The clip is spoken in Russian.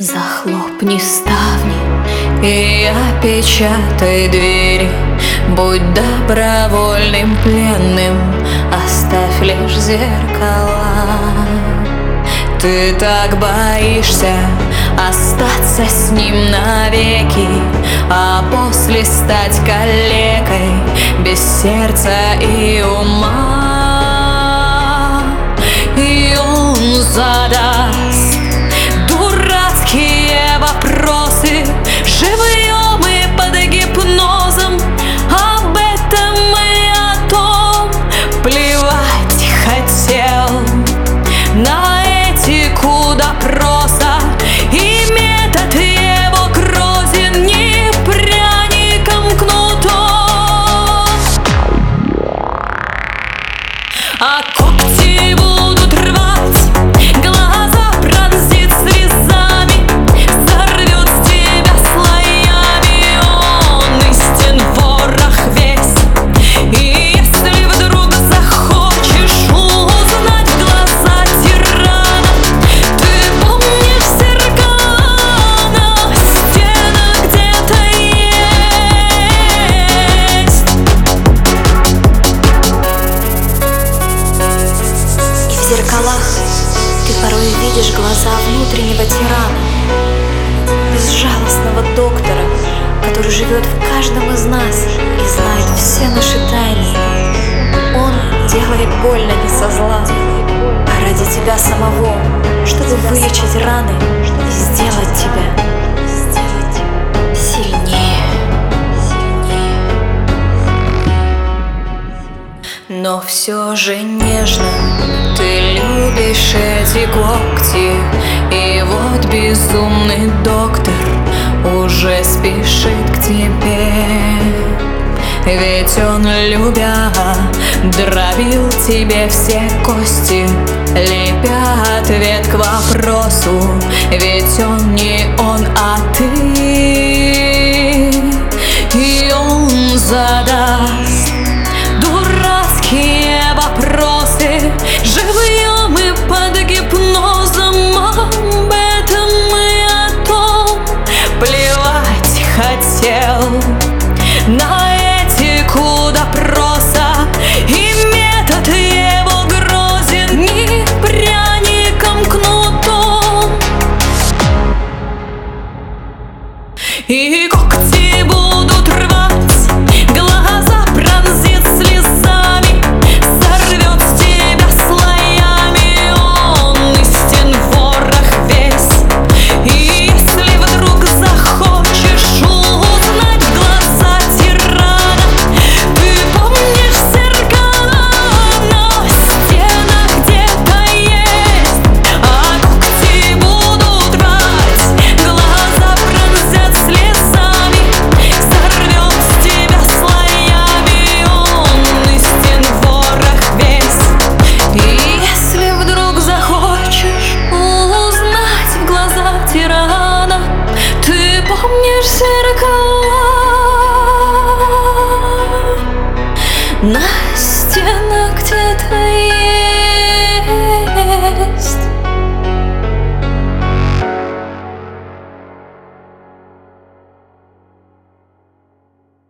Захлопни ставни и опечатай двери. Будь добровольным пленным, оставь лишь зеркала. Ты так боишься остаться с ним навеки А после стать калекой без сердца и ума. И он задаст А зеркалах ты порой видишь глаза внутреннего тирана, безжалостного доктора, который живет в каждом из нас и знает все наши тайны. Он делает больно не со зла, а ради тебя самого, чтобы вылечить раны и сделать тебя. Но все же нежно любишь эти когти. И вот безумный доктор уже спешит к тебе. Ведь он, любя, дробил тебе все кости Лепя ответ к вопросу. Ведь он не он, а ты. И он задаст И зеркала на стенах